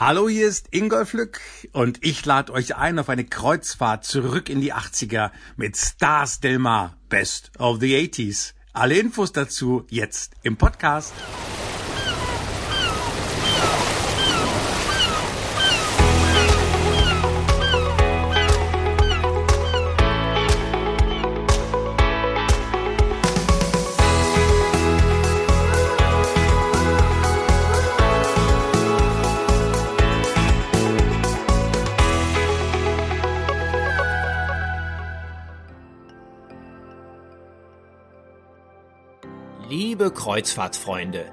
Hallo, hier ist Ingolf Lück und ich lade euch ein auf eine Kreuzfahrt zurück in die 80er mit Stars Del Mar, Best of the 80s. Alle Infos dazu jetzt im Podcast. Kreuzfahrtfreunde,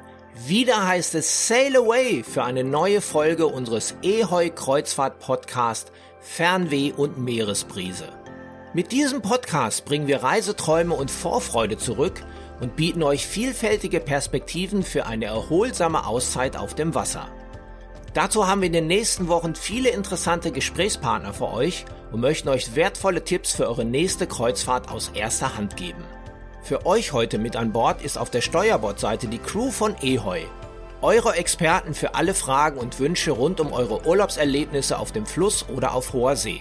wieder heißt es Sail Away für eine neue Folge unseres Ehoi Kreuzfahrt Podcast Fernweh und Meeresbrise. Mit diesem Podcast bringen wir Reiseträume und Vorfreude zurück und bieten euch vielfältige Perspektiven für eine erholsame Auszeit auf dem Wasser. Dazu haben wir in den nächsten Wochen viele interessante Gesprächspartner für euch und möchten euch wertvolle Tipps für eure nächste Kreuzfahrt aus erster Hand geben. Für euch heute mit an Bord ist auf der Steuerbordseite die Crew von Ehoi. Eure Experten für alle Fragen und Wünsche rund um eure Urlaubserlebnisse auf dem Fluss oder auf hoher See.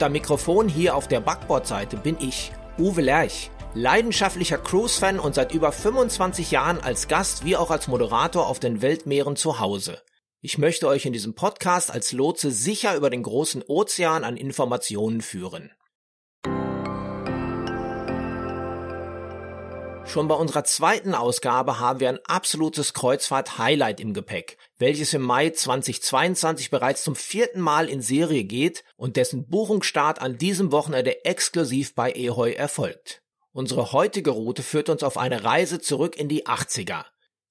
Am Mikrofon hier auf der Backbordseite bin ich, Uwe Lerch, leidenschaftlicher Cruise-Fan und seit über 25 Jahren als Gast wie auch als Moderator auf den Weltmeeren zu Hause. Ich möchte euch in diesem Podcast als Lotse sicher über den großen Ozean an Informationen führen. Schon bei unserer zweiten Ausgabe haben wir ein absolutes Kreuzfahrt-Highlight im Gepäck, welches im Mai 2022 bereits zum vierten Mal in Serie geht und dessen Buchungsstart an diesem Wochenende exklusiv bei Ehoy erfolgt. Unsere heutige Route führt uns auf eine Reise zurück in die 80er.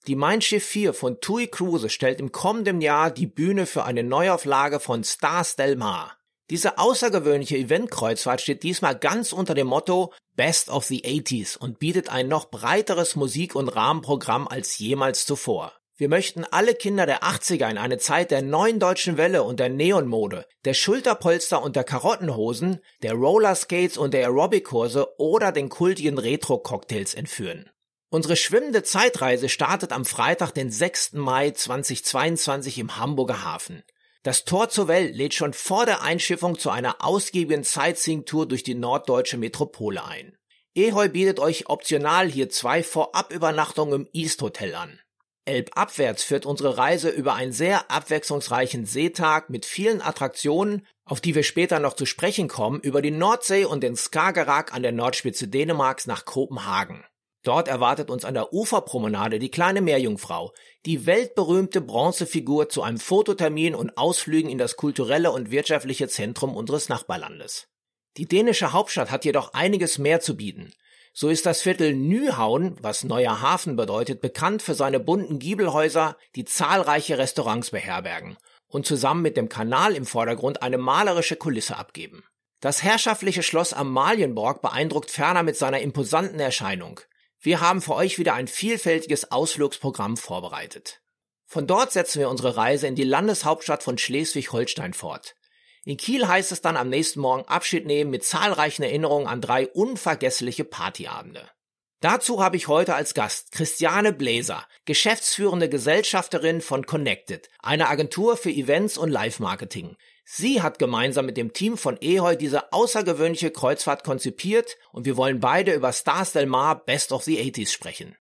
Die Mein Schiff 4 von TUI Cruise stellt im kommenden Jahr die Bühne für eine Neuauflage von Stars Del Mar. Diese außergewöhnliche Eventkreuzfahrt steht diesmal ganz unter dem Motto Best of the 80s und bietet ein noch breiteres Musik- und Rahmenprogramm als jemals zuvor. Wir möchten alle Kinder der 80er in eine Zeit der neuen deutschen Welle und der Neonmode, der Schulterpolster und der Karottenhosen, der Rollerskates und der Aerobic-Kurse oder den kultigen Retro-Cocktails entführen. Unsere schwimmende Zeitreise startet am Freitag, den 6. Mai 2022 im Hamburger Hafen. Das Tor zur Welt lädt schon vor der Einschiffung zu einer ausgiebigen Sightseeing-Tour durch die norddeutsche Metropole ein. Ehoi bietet euch optional hier zwei Vorabübernachtungen im East Hotel an. Elbabwärts führt unsere Reise über einen sehr abwechslungsreichen Seetag mit vielen Attraktionen, auf die wir später noch zu sprechen kommen, über die Nordsee und den Skagerrak an der Nordspitze Dänemarks nach Kopenhagen. Dort erwartet uns an der Uferpromenade die kleine Meerjungfrau, die weltberühmte Bronzefigur zu einem Fototermin und Ausflügen in das kulturelle und wirtschaftliche Zentrum unseres Nachbarlandes. Die dänische Hauptstadt hat jedoch einiges mehr zu bieten. So ist das Viertel Nyhavn, was neuer Hafen bedeutet, bekannt für seine bunten Giebelhäuser, die zahlreiche Restaurants beherbergen und zusammen mit dem Kanal im Vordergrund eine malerische Kulisse abgeben. Das herrschaftliche Schloss am Malienborg beeindruckt ferner mit seiner imposanten Erscheinung. Wir haben für euch wieder ein vielfältiges Ausflugsprogramm vorbereitet. Von dort setzen wir unsere Reise in die Landeshauptstadt von Schleswig-Holstein fort. In Kiel heißt es dann am nächsten Morgen Abschied nehmen mit zahlreichen Erinnerungen an drei unvergessliche Partyabende. Dazu habe ich heute als Gast Christiane Bläser, geschäftsführende Gesellschafterin von Connected, einer Agentur für Events und Live-Marketing. Sie hat gemeinsam mit dem Team von Ehoi diese außergewöhnliche Kreuzfahrt konzipiert und wir wollen beide über Stars Del Mar Best of the 80s sprechen.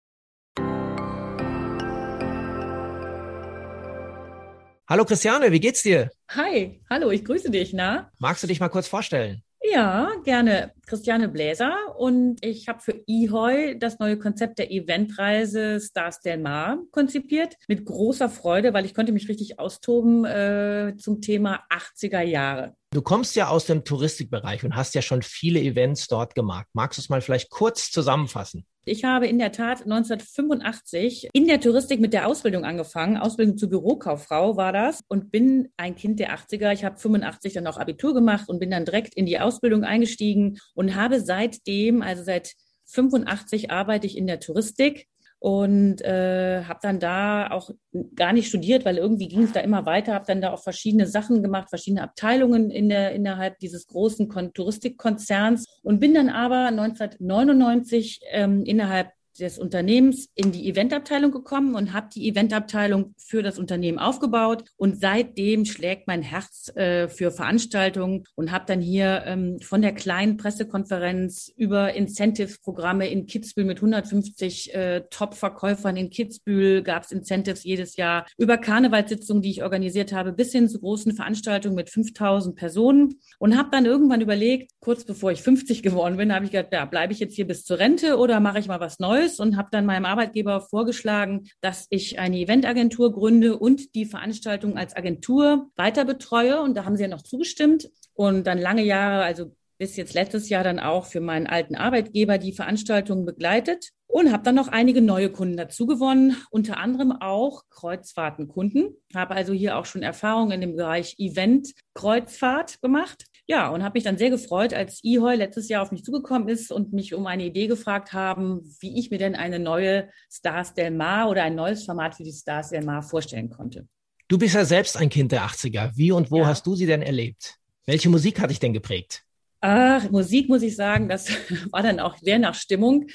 Hallo Christiane, wie geht's dir? Hi, hallo, ich grüße dich, na? Magst du dich mal kurz vorstellen? Ja, gerne. Christiane Bläser und ich habe für eHoy das neue Konzept der Eventreise Stars Del Mar konzipiert. Mit großer Freude, weil ich konnte mich richtig austoben äh, zum Thema 80er Jahre. Du kommst ja aus dem Touristikbereich und hast ja schon viele Events dort gemacht. Magst du es mal vielleicht kurz zusammenfassen? Ich habe in der Tat 1985 in der Touristik mit der Ausbildung angefangen. Ausbildung zur Bürokauffrau war das und bin ein Kind der 80er. Ich habe 85 dann auch Abitur gemacht und bin dann direkt in die Ausbildung eingestiegen und habe seitdem, also seit 85 arbeite ich in der Touristik und äh, habe dann da auch gar nicht studiert, weil irgendwie ging es da immer weiter, habe dann da auch verschiedene Sachen gemacht, verschiedene Abteilungen in der, innerhalb dieses großen Touristikkonzerns. Und bin dann aber 1999 ähm, innerhalb des Unternehmens in die Eventabteilung gekommen und habe die Eventabteilung für das Unternehmen aufgebaut. Und seitdem schlägt mein Herz äh, für Veranstaltungen und habe dann hier ähm, von der kleinen Pressekonferenz über Incentives-Programme in Kitzbühel mit 150 äh, Top-Verkäufern in Kitzbühel gab es Incentives jedes Jahr, über Karnevalssitzungen, die ich organisiert habe, bis hin zu großen Veranstaltungen mit 5000 Personen. Und habe dann irgendwann überlegt, kurz bevor ich 50 geworden bin, habe ich gedacht, ja, bleibe ich jetzt hier bis zur Rente oder mache ich mal was Neues und habe dann meinem Arbeitgeber vorgeschlagen, dass ich eine Eventagentur gründe und die Veranstaltung als Agentur weiter betreue. Und da haben sie ja noch zugestimmt. Und dann lange Jahre, also bis jetzt letztes Jahr dann auch für meinen alten Arbeitgeber die Veranstaltungen begleitet und habe dann noch einige neue Kunden dazu gewonnen, unter anderem auch Kreuzfahrtenkunden. Habe also hier auch schon Erfahrungen in dem Bereich Event Kreuzfahrt gemacht. Ja, und habe mich dann sehr gefreut, als Ihoi letztes Jahr auf mich zugekommen ist und mich um eine Idee gefragt haben, wie ich mir denn eine neue Stars Del Mar oder ein neues Format für die Stars Del Mar vorstellen konnte. Du bist ja selbst ein Kind der 80er. Wie und wo ja. hast du sie denn erlebt? Welche Musik hat dich denn geprägt? Ach, Musik muss ich sagen, das war dann auch sehr nach Stimmung.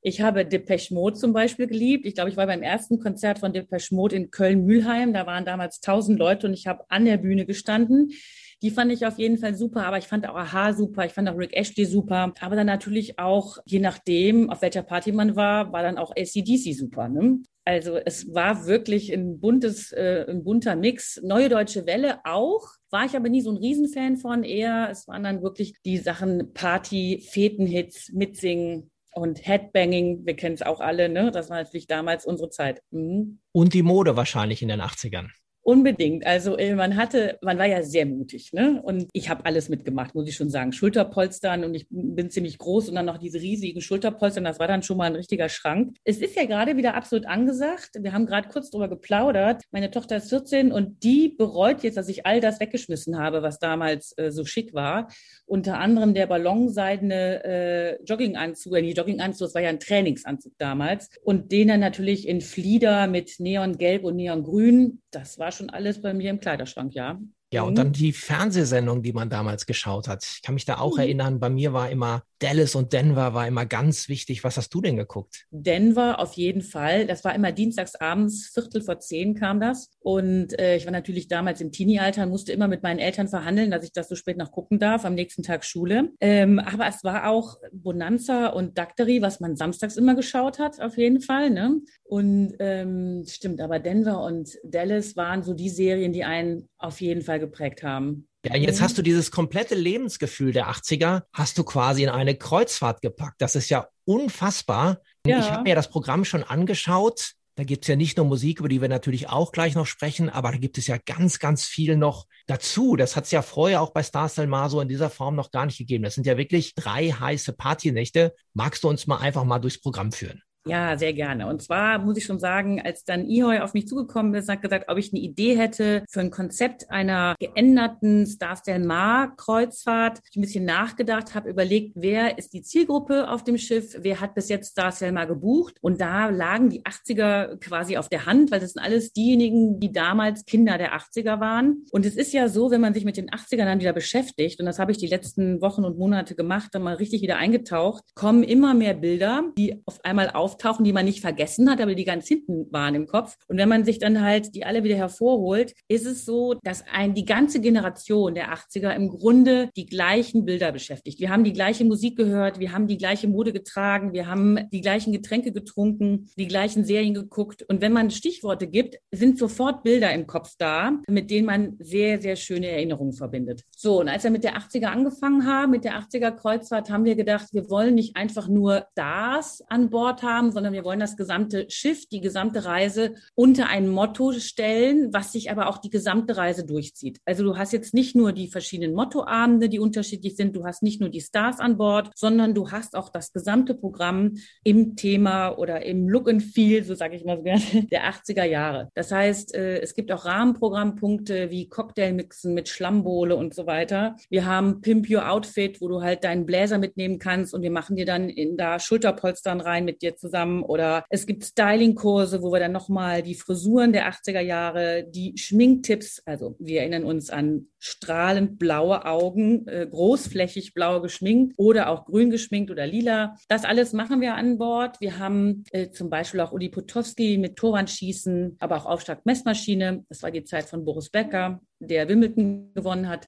Ich habe Depeche Mode zum Beispiel geliebt. Ich glaube, ich war beim ersten Konzert von Depeche Mode in Köln-Mühlheim. Da waren damals tausend Leute und ich habe an der Bühne gestanden. Die fand ich auf jeden Fall super, aber ich fand auch Aha super, ich fand auch Rick Ashley super. Aber dann natürlich auch, je nachdem, auf welcher Party man war, war dann auch ACDC super. Ne? Also es war wirklich ein buntes, äh, ein bunter Mix. Neue Deutsche Welle auch. War ich aber nie so ein Riesenfan von. Eher, es waren dann wirklich die Sachen Party, Fetenhits, Mitsingen, und Headbanging, wir kennen es auch alle, ne? Das war natürlich damals unsere Zeit. Mhm. Und die Mode wahrscheinlich in den 80ern. Unbedingt. Also äh, man hatte, man war ja sehr mutig, ne? Und ich habe alles mitgemacht, muss ich schon sagen. Schulterpolstern und ich bin ziemlich groß und dann noch diese riesigen Schulterpolstern, das war dann schon mal ein richtiger Schrank. Es ist ja gerade wieder absolut angesagt. Wir haben gerade kurz drüber geplaudert. Meine Tochter ist 14 und die bereut jetzt, dass ich all das weggeschmissen habe, was damals äh, so schick war. Unter anderem der ballonseidene äh, Jogginganzug, äh, nee, Jogginganzug, das war ja ein Trainingsanzug damals. Und den dann natürlich in Flieder mit Neongelb und Neongrün. Das war schon alles bei mir im Kleiderschrank, ja. Ja, und dann mhm. die Fernsehsendung, die man damals geschaut hat. Ich kann mich da auch mhm. erinnern, bei mir war immer Dallas und Denver war immer ganz wichtig. Was hast du denn geguckt? Denver auf jeden Fall. Das war immer dienstags abends, Viertel vor zehn kam das. Und äh, ich war natürlich damals im Teenie-Alter und musste immer mit meinen Eltern verhandeln, dass ich das so spät noch gucken darf, am nächsten Tag Schule. Ähm, aber es war auch Bonanza und Dakteri, was man samstags immer geschaut hat, auf jeden Fall. Ne? Und ähm, stimmt, aber Denver und Dallas waren so die Serien, die einen auf jeden Fall geprägt haben. Ja, jetzt mhm. hast du dieses komplette Lebensgefühl der 80er, hast du quasi in eine Kreuzfahrt gepackt. Das ist ja unfassbar. Ja. Ich habe mir das Programm schon angeschaut. Da gibt es ja nicht nur Musik, über die wir natürlich auch gleich noch sprechen, aber da gibt es ja ganz, ganz viel noch dazu. Das hat es ja vorher auch bei Stars Del Mar so in dieser Form noch gar nicht gegeben. Das sind ja wirklich drei heiße Partynächte. Magst du uns mal einfach mal durchs Programm führen? Ja, sehr gerne. Und zwar muss ich schon sagen, als dann Ihoi auf mich zugekommen ist, hat gesagt, ob ich eine Idee hätte für ein Konzept einer geänderten Stars Del Mar Kreuzfahrt. Ich ein bisschen nachgedacht, habe überlegt, wer ist die Zielgruppe auf dem Schiff, wer hat bis jetzt Stars Del Mar gebucht. Und da lagen die 80er quasi auf der Hand, weil das sind alles diejenigen, die damals Kinder der 80er waren. Und es ist ja so, wenn man sich mit den 80ern dann wieder beschäftigt, und das habe ich die letzten Wochen und Monate gemacht, dann mal richtig wieder eingetaucht, kommen immer mehr Bilder, die auf einmal auf auftauchen, die man nicht vergessen hat, aber die ganz hinten waren im Kopf. Und wenn man sich dann halt die alle wieder hervorholt, ist es so, dass ein, die ganze Generation der 80er im Grunde die gleichen Bilder beschäftigt. Wir haben die gleiche Musik gehört, wir haben die gleiche Mode getragen, wir haben die gleichen Getränke getrunken, die gleichen Serien geguckt. Und wenn man Stichworte gibt, sind sofort Bilder im Kopf da, mit denen man sehr, sehr schöne Erinnerungen verbindet. So, und als wir mit der 80er angefangen haben, mit der 80er Kreuzfahrt, haben wir gedacht, wir wollen nicht einfach nur Stars an Bord haben, haben, sondern wir wollen das gesamte Schiff, die gesamte Reise unter ein Motto stellen, was sich aber auch die gesamte Reise durchzieht. Also du hast jetzt nicht nur die verschiedenen Mottoabende, die unterschiedlich sind, du hast nicht nur die Stars an Bord, sondern du hast auch das gesamte Programm im Thema oder im Look and Feel, so sage ich mal so gerne, der 80er Jahre. Das heißt, äh, es gibt auch Rahmenprogrammpunkte wie Cocktailmixen mit Schlammbohle und so weiter. Wir haben Pimp Your Outfit, wo du halt deinen Bläser mitnehmen kannst und wir machen dir dann in da Schulterpolstern rein mit dir zusammen zusammen oder es gibt Styling-Kurse, wo wir dann nochmal die Frisuren der 80er Jahre, die Schminktipps, also wir erinnern uns an strahlend blaue Augen, äh, großflächig blau geschminkt oder auch grün geschminkt oder lila. Das alles machen wir an Bord. Wir haben äh, zum Beispiel auch Uli Potowski mit Torwandschießen, aber auch Aufschlag-Messmaschine. Das war die Zeit von Boris Becker, der Wimbledon gewonnen hat.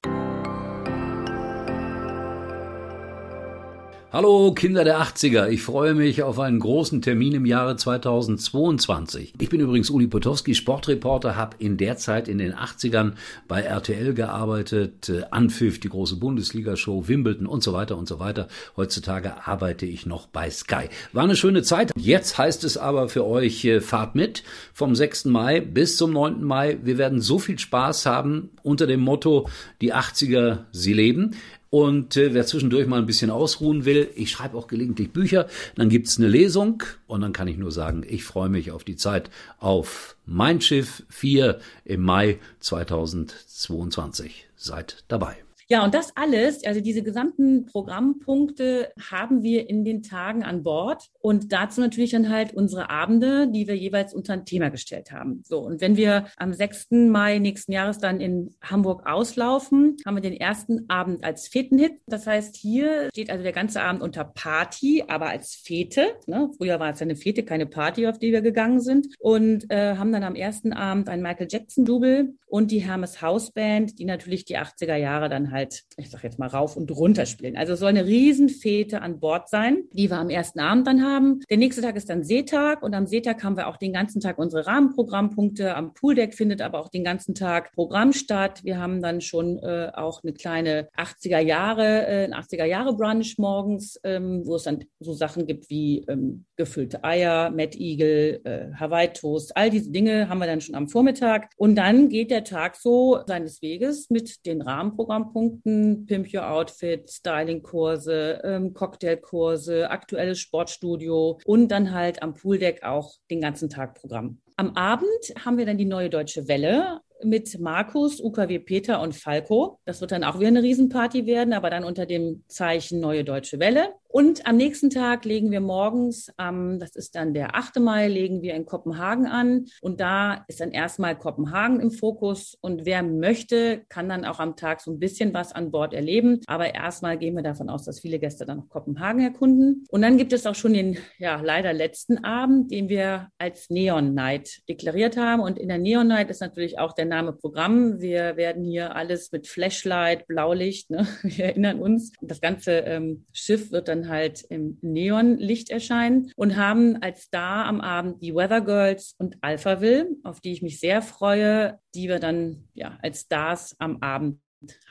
Hallo Kinder der 80er, ich freue mich auf einen großen Termin im Jahre 2022. Ich bin übrigens Uli Potowski, Sportreporter, habe in der Zeit in den 80ern bei RTL gearbeitet, äh, Anpfiff, die große Bundesliga-Show, Wimbledon und so weiter und so weiter. Heutzutage arbeite ich noch bei Sky. War eine schöne Zeit. Jetzt heißt es aber für euch, äh, fahrt mit vom 6. Mai bis zum 9. Mai. Wir werden so viel Spaß haben unter dem Motto, die 80er, sie leben. Und äh, wer zwischendurch mal ein bisschen ausruhen will, ich schreibe auch gelegentlich Bücher, dann gibt's eine Lesung und dann kann ich nur sagen, ich freue mich auf die Zeit auf Mein Schiff 4 im Mai 2022. Seid dabei. Ja, und das alles, also diese gesamten Programmpunkte haben wir in den Tagen an Bord und dazu natürlich dann halt unsere Abende, die wir jeweils unter ein Thema gestellt haben. So, und wenn wir am 6. Mai nächsten Jahres dann in Hamburg auslaufen, haben wir den ersten Abend als Fetenhit. Das heißt, hier steht also der ganze Abend unter Party, aber als Fete. Ne? Früher war es eine Fete, keine Party, auf die wir gegangen sind. Und äh, haben dann am ersten Abend ein Michael Jackson-Double und die Hermes Houseband, die natürlich die 80er Jahre dann halt, ich sag jetzt mal, rauf und runter spielen. Also es soll eine Riesenfete an Bord sein, die wir am ersten Abend dann haben. Der nächste Tag ist dann Seetag und am Seetag haben wir auch den ganzen Tag unsere Rahmenprogrammpunkte. Am Pooldeck findet aber auch den ganzen Tag Programm statt. Wir haben dann schon äh, auch eine kleine 80er Jahre, äh, ein 80er Jahre Brunch morgens, ähm, wo es dann so Sachen gibt wie ähm, gefüllte Eier, Mad Eagle, äh, Hawaii Toast. All diese Dinge haben wir dann schon am Vormittag. Und dann geht der Tag so seines Weges mit den Rahmenprogrammpunkten, Pimp Your Outfit, Stylingkurse, ähm, Cocktailkurse, aktuelles Sportstudio und dann halt am Pooldeck auch den ganzen Tag Programm. Am Abend haben wir dann die neue Deutsche Welle mit Markus, UKW Peter und Falco. Das wird dann auch wieder eine Riesenparty werden, aber dann unter dem Zeichen Neue Deutsche Welle. Und am nächsten Tag legen wir morgens, ähm, das ist dann der 8. Mai, legen wir in Kopenhagen an. Und da ist dann erstmal Kopenhagen im Fokus. Und wer möchte, kann dann auch am Tag so ein bisschen was an Bord erleben. Aber erstmal gehen wir davon aus, dass viele Gäste dann noch Kopenhagen erkunden. Und dann gibt es auch schon den, ja, leider letzten Abend, den wir als Neon Night deklariert haben. Und in der Neon Night ist natürlich auch der Name Programm. Wir werden hier alles mit Flashlight, Blaulicht, ne? wir erinnern uns. Das ganze ähm, Schiff wird dann halt im Neonlicht erscheinen und haben als Star am Abend die Weather Girls und Alphaville, auf die ich mich sehr freue, die wir dann ja als Stars am Abend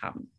haben.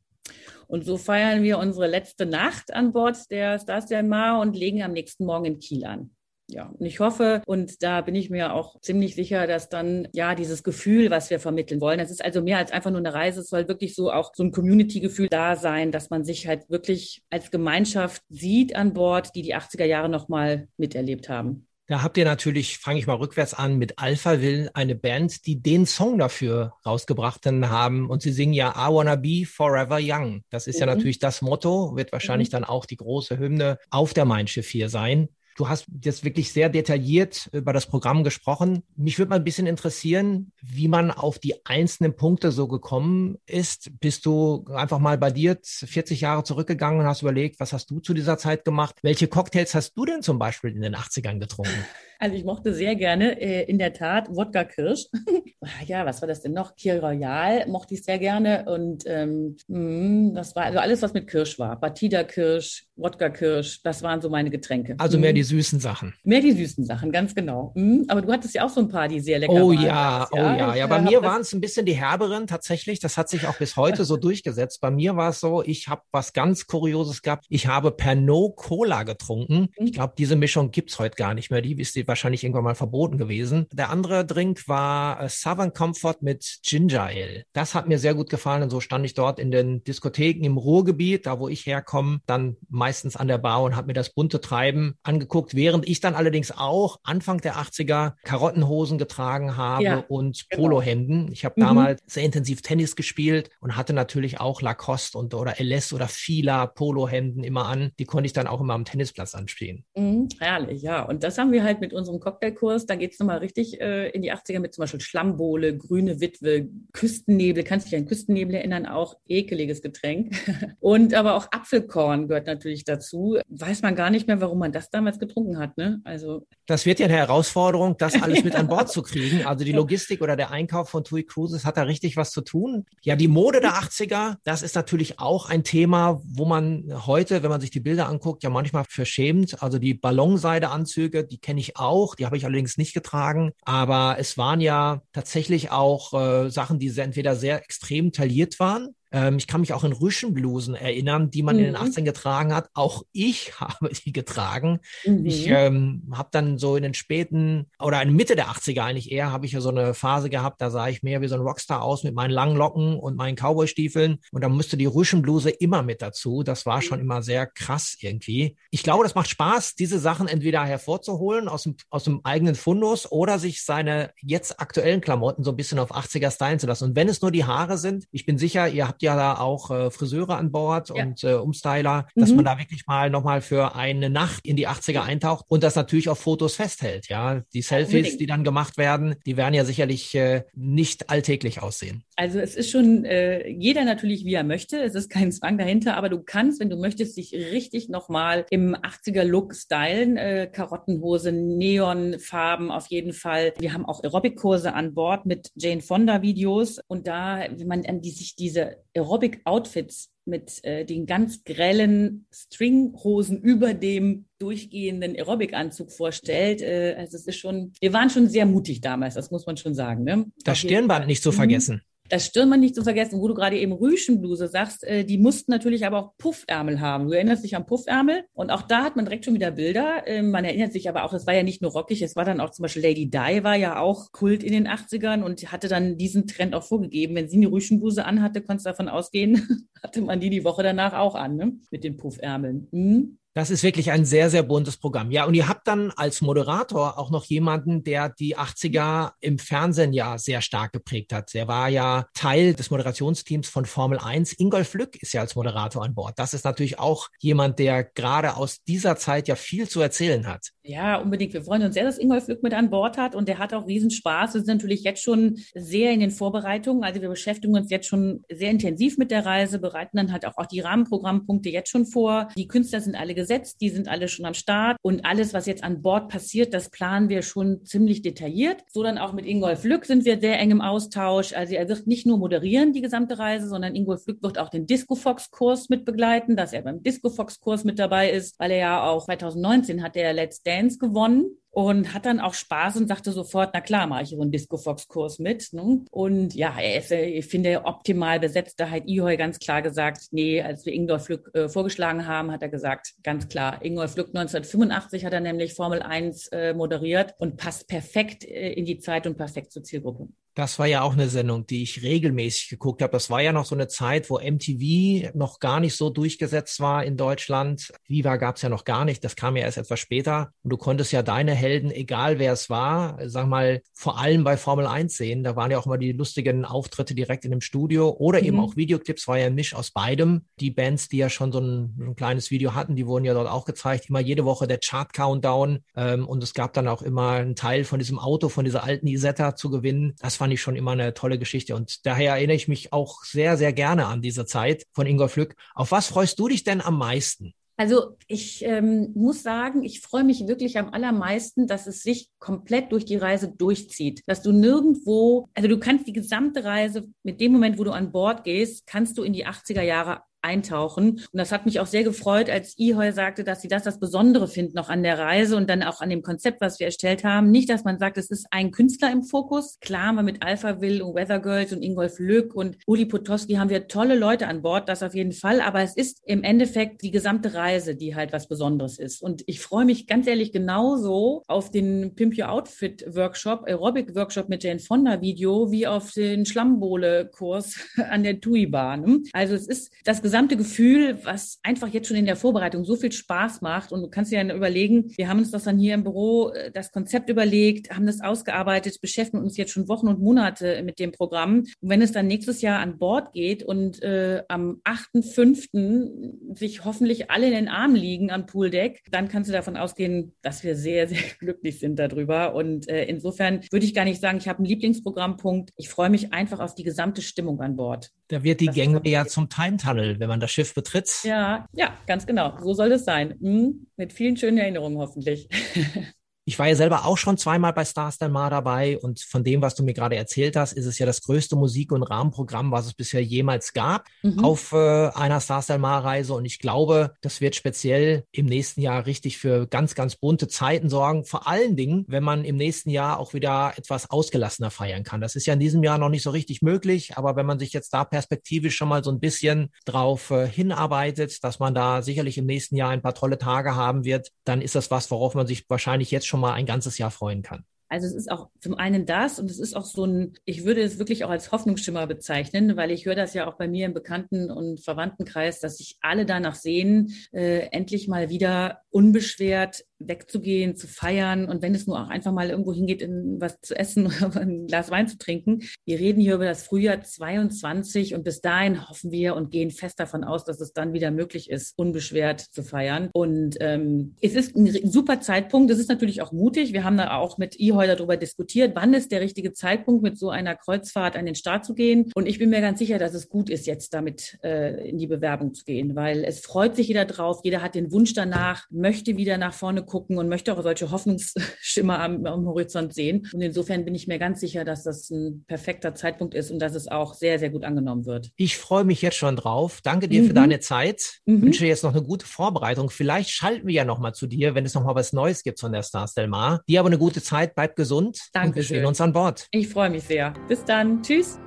Und so feiern wir unsere letzte Nacht an Bord der Stars Del Mar und legen am nächsten Morgen in Kiel an ja, und ich hoffe, und da bin ich mir auch ziemlich sicher, dass dann ja dieses Gefühl, was wir vermitteln wollen, das ist also mehr als einfach nur eine Reise, es soll wirklich so auch so ein Community-Gefühl da sein, dass man sich halt wirklich als Gemeinschaft sieht an Bord, die die 80er Jahre nochmal miterlebt haben. Da habt ihr natürlich, fange ich mal rückwärts an, mit Alpha Will eine Band, die den Song dafür rausgebracht haben. Und sie singen ja I Wanna Be Forever Young. Das ist mhm. ja natürlich das Motto, wird wahrscheinlich mhm. dann auch die große Hymne auf der Mein Schiff 4 sein. Du hast jetzt wirklich sehr detailliert über das Programm gesprochen. Mich würde mal ein bisschen interessieren, wie man auf die einzelnen Punkte so gekommen ist. Bist du einfach mal bei dir 40 Jahre zurückgegangen und hast überlegt, was hast du zu dieser Zeit gemacht? Welche Cocktails hast du denn zum Beispiel in den 80ern getrunken? Also ich mochte sehr gerne, äh, in der Tat, Wodka Kirsch. ja, was war das denn noch? Kiel Royal mochte ich sehr gerne. Und ähm, mh, hm, das war also alles, was mit Kirsch war. Batida Kirsch, Wodka Kirsch, das waren so meine Getränke. Also mehr mhm. die süßen Sachen. Mehr die süßen Sachen, ganz genau. Mhm. Aber du hattest ja auch so ein paar, die sehr lecker oh, waren. Ja, oh ja, ja. Ja, bei mir waren es ein bisschen die herberen tatsächlich. Das hat sich auch bis heute so durchgesetzt. Bei mir war es so, ich habe was ganz Kurioses gehabt. Ich habe Pernod Cola getrunken. Ich mhm. glaube, diese Mischung gibt's heute gar nicht mehr. Die wisst ihr wahrscheinlich irgendwann mal verboten gewesen. Der andere Drink war äh, Southern Comfort mit Ginger Ale. Das hat mir sehr gut gefallen und so stand ich dort in den Diskotheken im Ruhrgebiet, da wo ich herkomme, dann meistens an der Bar und habe mir das bunte Treiben angeguckt, während ich dann allerdings auch Anfang der 80er Karottenhosen getragen habe ja, und genau. Polohemden. Ich habe mhm. damals sehr intensiv Tennis gespielt und hatte natürlich auch Lacoste und oder LS oder Fila Polohemden immer an. Die konnte ich dann auch immer am Tennisplatz anstehen. Mhm, herrlich, ja. Und das haben wir halt mit unserem Cocktailkurs. Da geht es nochmal richtig äh, in die 80er mit zum Beispiel Schlammbohle, grüne Witwe, Küstennebel. Kannst du dich an Küstennebel erinnern? Auch ekeliges Getränk. und aber auch Apfelkorn gehört natürlich dazu. Weiß man gar nicht mehr, warum man das damals getrunken hat. Ne? Also das wird ja eine Herausforderung, das alles mit an Bord zu kriegen. Also die Logistik oder der Einkauf von TUI Cruises hat da richtig was zu tun. Ja, die Mode der 80er, das ist natürlich auch ein Thema, wo man heute, wenn man sich die Bilder anguckt, ja manchmal verschämt. Also die Ballonseideanzüge, die kenne ich auch, die habe ich allerdings nicht getragen. Aber es waren ja tatsächlich auch äh, Sachen, die entweder sehr extrem tailliert waren ähm, ich kann mich auch in Rüschenblusen erinnern, die man mhm. in den 18 mhm. getragen hat. Auch ich habe die getragen. Mhm. Ich ähm, habe dann so in den späten oder in Mitte der 80er eigentlich eher, habe ich ja so eine Phase gehabt, da sah ich mehr wie so ein Rockstar aus mit meinen langen Locken und meinen Cowboystiefeln. Und da musste die Rüschenbluse immer mit dazu. Das war schon mhm. immer sehr krass irgendwie. Ich glaube, das macht Spaß, diese Sachen entweder hervorzuholen aus dem, aus dem eigenen Fundus oder sich seine jetzt aktuellen Klamotten so ein bisschen auf 80er stylen zu lassen. Und wenn es nur die Haare sind, ich bin sicher, ihr habt ja da auch äh, Friseure an Bord ja. und äh, Umstyler, dass mhm. man da wirklich mal nochmal für eine Nacht in die 80er eintaucht und das natürlich auf Fotos festhält. Ja, die Selfies, ja, die dann gemacht werden, die werden ja sicherlich äh, nicht alltäglich aussehen. Also es ist schon äh, jeder natürlich, wie er möchte. Es ist kein Zwang dahinter, aber du kannst, wenn du möchtest, dich richtig nochmal im 80er-Look stylen. Äh, Karottenhose, Neonfarben auf jeden Fall. Wir haben auch Aerobic-Kurse an Bord mit Jane Fonda-Videos. Und da, wenn man an die, sich diese Aerobic-Outfits mit äh, den ganz grellen Stringhosen über dem durchgehenden Aerobic-Anzug vorstellt. Äh, also es ist schon, wir waren schon sehr mutig damals, das muss man schon sagen. Ne? Das Stirnband nicht zu vergessen. Das Stirnband nicht zu vergessen, wo du gerade eben Rüschenbluse sagst, äh, die mussten natürlich aber auch Puffärmel haben. Du erinnerst dich an Puffärmel und auch da hat man direkt schon wieder Bilder. Äh, man erinnert sich aber auch, es war ja nicht nur rockig, es war dann auch zum Beispiel Lady Di war ja auch Kult in den 80ern und hatte dann diesen Trend auch vorgegeben. Wenn sie eine Rüschenbluse anhatte, konntest du davon ausgehen, hatte man die die Woche danach auch an, ne? mit den Puffärmeln. Hm? Das ist wirklich ein sehr, sehr buntes Programm. Ja, und ihr habt dann als Moderator auch noch jemanden, der die 80er im Fernsehen ja sehr stark geprägt hat. Der war ja Teil des Moderationsteams von Formel 1. Ingolf Lück ist ja als Moderator an Bord. Das ist natürlich auch jemand, der gerade aus dieser Zeit ja viel zu erzählen hat. Ja, unbedingt. Wir freuen uns sehr, dass Ingolf Lück mit an Bord hat und der hat auch Riesenspaß. Wir sind natürlich jetzt schon sehr in den Vorbereitungen. Also wir beschäftigen uns jetzt schon sehr intensiv mit der Reise, bereiten dann halt auch, die Rahmenprogrammpunkte jetzt schon vor. Die Künstler sind alle gesetzt, die sind alle schon am Start und alles, was jetzt an Bord passiert, das planen wir schon ziemlich detailliert. So dann auch mit Ingolf Lück sind wir sehr eng im Austausch. Also er wird nicht nur moderieren die gesamte Reise, sondern Ingolf Lück wird auch den Disco Fox Kurs mit begleiten, dass er beim Disco Fox Kurs mit dabei ist, weil er ja auch 2019 hat der Let's Dance gewonnen und hat dann auch Spaß und sagte sofort, na klar, mache ich so einen Disco Fox Kurs mit. Ne? Und ja, er ist, ich finde, optimal besetzt. Da hat Ihoi ganz klar gesagt, nee, als wir Ingolf Lück äh, vorgeschlagen haben, hat er gesagt, ganz klar, Ingolf Lück 1985 hat er nämlich Formel 1 äh, moderiert und passt perfekt äh, in die Zeit und perfekt zur Zielgruppe. Das war ja auch eine Sendung, die ich regelmäßig geguckt habe. Das war ja noch so eine Zeit, wo MTV noch gar nicht so durchgesetzt war in Deutschland. Viva gab es ja noch gar nicht. Das kam ja erst etwas später. Und du konntest ja deine Helden, egal wer es war, sag mal, vor allem bei Formel 1 sehen. Da waren ja auch immer die lustigen Auftritte direkt in dem Studio oder mhm. eben auch Videoclips, war ja ein Misch aus beidem. Die Bands, die ja schon so ein, ein, kleines Video hatten, die wurden ja dort auch gezeigt. Immer jede Woche der Chart-Countdown. Ähm, und es gab dann auch immer einen Teil von diesem Auto, von dieser alten Isetta zu gewinnen. Das fand ich schon immer eine tolle Geschichte. Und daher erinnere ich mich auch sehr, sehr gerne an diese Zeit von Ingolf Lück. Auf was freust du dich denn am meisten? Also ich ähm, muss sagen, ich freue mich wirklich am allermeisten, dass es sich komplett durch die Reise durchzieht. Dass du nirgendwo, also du kannst die gesamte Reise mit dem Moment, wo du an Bord gehst, kannst du in die 80er Jahre eintauchen. Und das hat mich auch sehr gefreut, als Ihoi sagte, dass Sie das das Besondere finden noch an der Reise und dann auch an dem Konzept, was wir erstellt haben. Nicht, dass man sagt, es ist ein Künstler im Fokus. Klar haben wir mit Alpha Will und Weather Girls und Ingolf Lück und Uli Potowski haben wir tolle Leute an Bord, das auf jeden Fall. Aber es ist im Endeffekt die gesamte Reise, die halt was Besonderes ist. Und ich freue mich ganz ehrlich genauso auf den Pimp Your Outfit Workshop, Aerobic Workshop mit Jane Fonda Video, wie auf den Schlammbohle Kurs an der TUI-Bahn. Also es ist das gesamte Gefühl, was einfach jetzt schon in der Vorbereitung so viel Spaß macht. Und du kannst dir dann überlegen, wir haben uns das dann hier im Büro, äh, das Konzept überlegt, haben das ausgearbeitet, beschäftigen uns jetzt schon Wochen und Monate mit dem Programm. Und wenn es dann nächstes Jahr an Bord geht und äh, am 8.5. sich hoffentlich alle in den Armen liegen am Pooldeck, dann kannst du davon ausgehen, dass wir sehr, sehr glücklich sind darüber. Und äh, insofern würde ich gar nicht sagen, ich habe einen Lieblingsprogrammpunkt. Ich freue mich einfach auf die gesamte Stimmung an Bord. Da wird die Gänge ja zum Time Tunnel, wenn man das Schiff betritt. Ja, ja, ganz genau. So soll es sein. Hm, mit vielen schönen Erinnerungen hoffentlich. Ich war ja selber auch schon zweimal bei Stars Del Mar dabei und von dem, was du mir gerade erzählt hast, ist es ja das größte Musik- und Rahmenprogramm, was es bisher jemals gab mhm. auf äh, einer Stars Del Mar Reise und ich glaube, das wird speziell im nächsten Jahr richtig für ganz, ganz bunte Zeiten sorgen. Vor allen Dingen, wenn man im nächsten Jahr auch wieder etwas ausgelassener feiern kann. Das ist ja in diesem Jahr noch nicht so richtig möglich, aber wenn man sich jetzt da perspektivisch schon mal so ein bisschen drauf äh, hinarbeitet, dass man da sicherlich im nächsten Jahr ein paar tolle Tage haben wird, dann ist das was, worauf man sich wahrscheinlich jetzt schon schon mal ein ganzes Jahr freuen kann. Also es ist auch zum einen das und es ist auch so ein, ich würde es wirklich auch als Hoffnungsschimmer bezeichnen, weil ich höre das ja auch bei mir im Bekannten- und Verwandtenkreis, dass sich alle danach sehen, äh, endlich mal wieder unbeschwert wegzugehen, zu feiern und wenn es nur auch einfach mal irgendwo hingeht, in was zu essen oder ein Glas Wein zu trinken. Wir reden hier über das Frühjahr 22 und bis dahin hoffen wir und gehen fest davon aus, dass es dann wieder möglich ist, unbeschwert zu feiern. Und ähm, es ist ein super Zeitpunkt. Es ist natürlich auch mutig. Wir haben da auch mit IHOI darüber diskutiert, wann ist der richtige Zeitpunkt, mit so einer Kreuzfahrt an den Start zu gehen. Und ich bin mir ganz sicher, dass es gut ist, jetzt damit äh, in die Bewerbung zu gehen, weil es freut sich jeder drauf. Jeder hat den Wunsch danach, möchte wieder nach vorne gucken und möchte auch solche Hoffnungsschimmer am, am, Horizont sehen. Und insofern bin ich mir ganz sicher, dass das ein perfekter Zeitpunkt ist und dass es auch sehr, sehr gut angenommen wird. Ich freue mich jetzt schon drauf. Danke dir mhm. für deine Zeit. Mhm. Wünsche jetzt noch eine gute Vorbereitung. Vielleicht schalten wir ja noch mal zu dir, wenn es noch mal was Neues gibt von der Stars Del Mar. Dir aber eine gute Zeit. Bleib gesund. Danke. Und wir sehen uns an Bord. Ich freue mich sehr. Bis dann. Tschüss.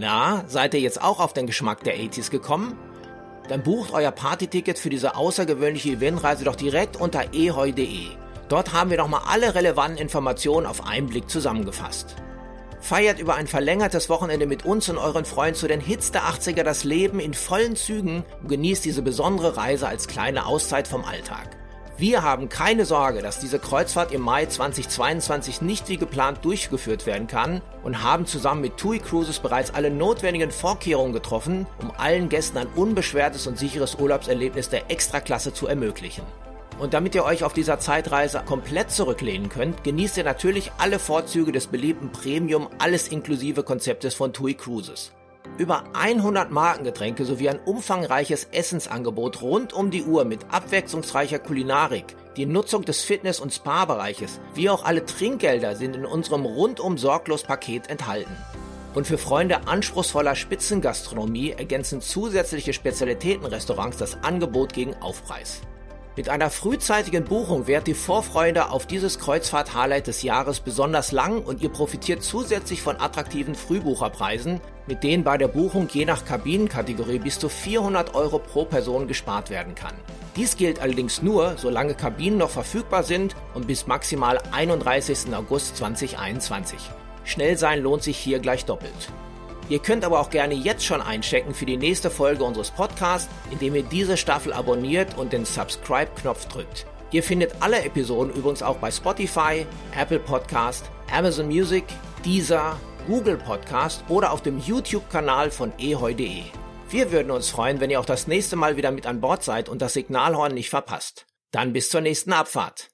Na, seid ihr jetzt auch auf den Geschmack der 80s gekommen? Dann bucht euer Partyticket für diese außergewöhnliche Eventreise doch direkt unter eheu.de. Dort haben wir nochmal alle relevanten Informationen auf einen Blick zusammengefasst. Feiert über ein verlängertes Wochenende mit uns und euren Freunden zu den Hits der 80er das Leben in vollen Zügen und genießt diese besondere Reise als kleine Auszeit vom Alltag. Wir haben keine Sorge, dass diese Kreuzfahrt im Mai 2022 nicht wie geplant durchgeführt werden kann und haben zusammen mit TUI Cruises bereits alle notwendigen Vorkehrungen getroffen, um allen Gästen ein unbeschwertes und sicheres Urlaubserlebnis der Extraklasse zu ermöglichen. Und damit ihr euch auf dieser Zeitreise komplett zurücklehnen könnt, genießt ihr natürlich alle Vorzüge des beliebten Premium alles inklusive Konzeptes von TUI Cruises. Über 100 Markengetränke sowie ein umfangreiches Essensangebot rund um die Uhr mit abwechslungsreicher Kulinarik, die Nutzung des Fitness- und Spa-Bereiches, wie auch alle Trinkgelder sind in unserem rundum sorglos Paket enthalten. Und für Freunde anspruchsvoller Spitzengastronomie ergänzen zusätzliche Spezialitätenrestaurants das Angebot gegen Aufpreis. Mit einer frühzeitigen Buchung währt die Vorfreude auf dieses Kreuzfahrt-Highlight des Jahres besonders lang und ihr profitiert zusätzlich von attraktiven Frühbucherpreisen, mit denen bei der Buchung je nach Kabinenkategorie bis zu 400 Euro pro Person gespart werden kann. Dies gilt allerdings nur, solange Kabinen noch verfügbar sind und bis maximal 31. August 2021. Schnell sein lohnt sich hier gleich doppelt. Ihr könnt aber auch gerne jetzt schon einchecken für die nächste Folge unseres Podcasts, indem ihr diese Staffel abonniert und den Subscribe-Knopf drückt. Ihr findet alle Episoden übrigens auch bei Spotify, Apple Podcast, Amazon Music, Deezer, Google Podcast oder auf dem YouTube-Kanal von eheu.de. Wir würden uns freuen, wenn ihr auch das nächste Mal wieder mit an Bord seid und das Signalhorn nicht verpasst. Dann bis zur nächsten Abfahrt.